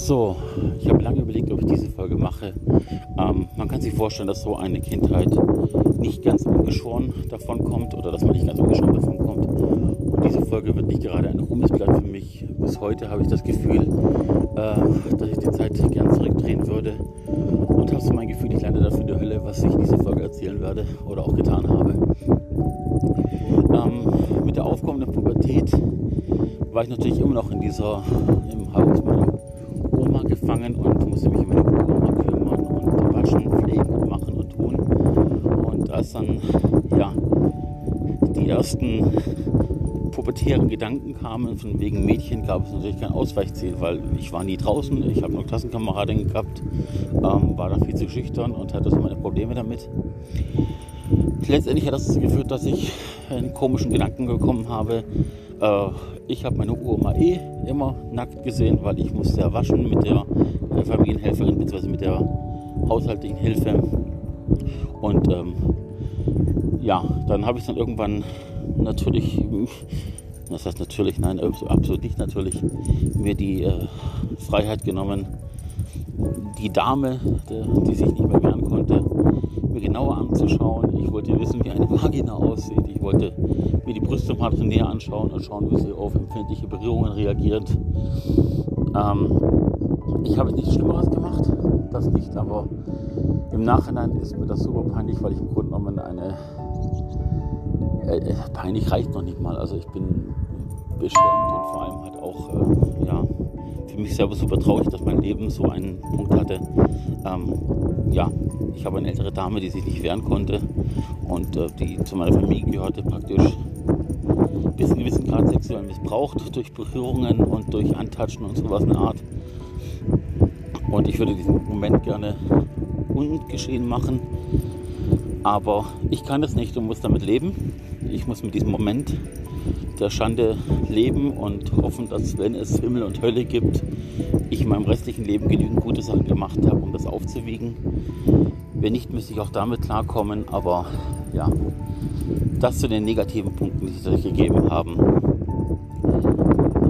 So, ich habe lange überlegt, ob ich diese Folge mache. Ähm, man kann sich vorstellen, dass so eine Kindheit nicht ganz ungeschoren davon kommt oder dass man nicht ganz ungeschoren davon kommt. Und diese Folge wird nicht gerade ein Ruhmesblatt für mich. Bis heute habe ich das Gefühl, äh, dass ich die Zeit gern zurückdrehen würde. Und habe so mein Gefühl, ich lande dafür in der Hölle, was ich in dieser Folge erzählen werde oder auch getan habe. Ähm, mit der aufkommenden Pubertät war ich natürlich immer noch in dieser, im Haus Gefangen und musste mich um meine Oma kümmern und waschen, pflegen und machen und tun. Und als dann ja, die ersten pubertären Gedanken kamen, von wegen Mädchen, gab es natürlich kein Ausweichziel, weil ich war nie draußen, ich habe nur Klassenkameradinnen gehabt, ähm, war dann viel zu schüchtern und hatte so meine Probleme damit. Letztendlich hat das dazu geführt, dass ich einen komischen Gedanken bekommen habe, äh, ich habe meine Uroma eh immer nackt gesehen, weil ich musste ja waschen mit der äh, Familienhelferin bzw. mit der haushaltlichen Hilfe. Und ähm, ja, dann habe ich dann irgendwann natürlich, das heißt natürlich, nein, absolut nicht natürlich, mir die äh, Freiheit genommen, die Dame, die, die sich nicht mehr mir genauer anzuschauen. Ich wollte wissen, wie eine Vagina aussieht. Ich wollte mir die Brüste mal näher anschauen und schauen, wie sie auf empfindliche Berührungen reagiert. Ähm, ich habe nichts Schlimmeres gemacht, das nicht, aber im Nachhinein ist mir das super peinlich, weil ich im Grunde genommen eine. Äh, äh peinlich reicht noch nicht mal. Also ich bin beschämt und vor allem halt auch, äh, ja, für mich selber super traurig, dass mein Leben so einen Punkt hatte. Ähm, ja, ich habe eine ältere Dame, die sich nicht wehren konnte und äh, die zu meiner Familie gehörte, praktisch bis einem gewissen Grad sexuell missbraucht durch Berührungen und durch Antatschen und sowas eine Art. Und ich würde diesen Moment gerne ungeschehen machen, aber ich kann es nicht und muss damit leben. Ich muss mit diesem Moment der Schande leben und hoffen, dass wenn es Himmel und Hölle gibt, ich in meinem restlichen Leben genügend gute Sachen gemacht habe, um das aufzuwiegen. Wenn nicht, müsste ich auch damit klarkommen, aber ja, das zu den negativen Punkten, die sich gegeben haben.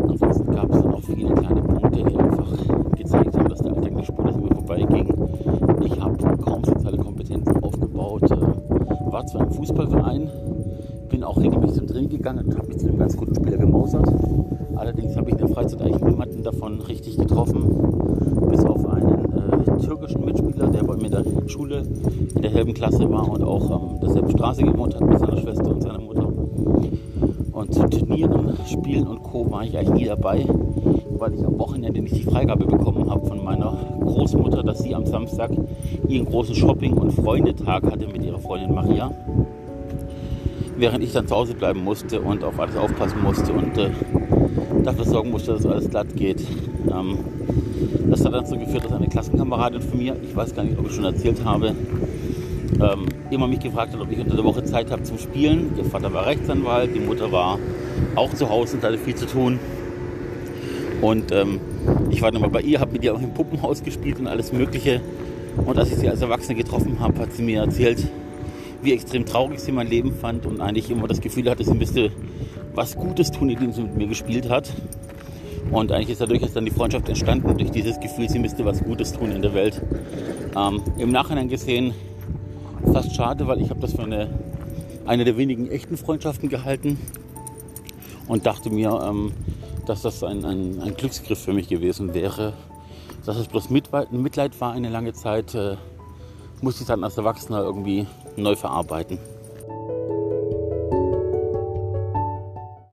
Ansonsten gab es dann auch viele kleine Punkte, die einfach gezeigt haben, dass der Alltag nicht spurlos mir vorbeiging. Ich habe kaum soziale Kompetenzen aufgebaut, äh, war zwar im Fußballverein, bin auch regelmäßig zum Training gegangen und habe mich zu einem ganz guten Spieler gemausert. Allerdings habe ich in der Freizeit eigentlich niemanden davon richtig getroffen, bis auf einen äh, türkischen Mitspieler, der bei mir in der Schule in der halben Klasse war und auch ähm, derselben Straße gewohnt hat mit seiner Schwester und seiner Mutter. Und zu Turnieren, Spielen und Co. war ich eigentlich nie dabei, weil ich am Wochenende nicht die Freigabe bekommen habe von meiner Großmutter, dass sie am Samstag ihren großen Shopping- und Freundetag hatte mit ihrer Freundin Maria während ich dann zu Hause bleiben musste und auf alles aufpassen musste und äh, dafür sorgen musste, dass alles glatt geht. Ähm, das hat dazu geführt, dass eine Klassenkameradin von mir, ich weiß gar nicht, ob ich schon erzählt habe, ähm, immer mich gefragt hat, ob ich unter der Woche Zeit habe zum Spielen. Ihr Vater war Rechtsanwalt, die Mutter war auch zu Hause und hatte viel zu tun. Und ähm, ich war nochmal bei ihr, habe mit ihr auch im Puppenhaus gespielt und alles Mögliche. Und als ich sie als Erwachsene getroffen habe, hat sie mir erzählt, wie extrem traurig sie mein Leben fand und eigentlich immer das Gefühl hatte, sie müsste was Gutes tun, indem sie mit mir gespielt hat. Und eigentlich ist dadurch ist dann die Freundschaft entstanden, durch dieses Gefühl, sie müsste was Gutes tun in der Welt. Ähm, Im Nachhinein gesehen fast schade, weil ich habe das für eine, eine der wenigen echten Freundschaften gehalten und dachte mir, ähm, dass das ein, ein, ein, Glücksgriff für mich gewesen wäre. Dass es bloß Mitleid war eine lange Zeit, äh, musste ich dann als Erwachsener irgendwie neu verarbeiten.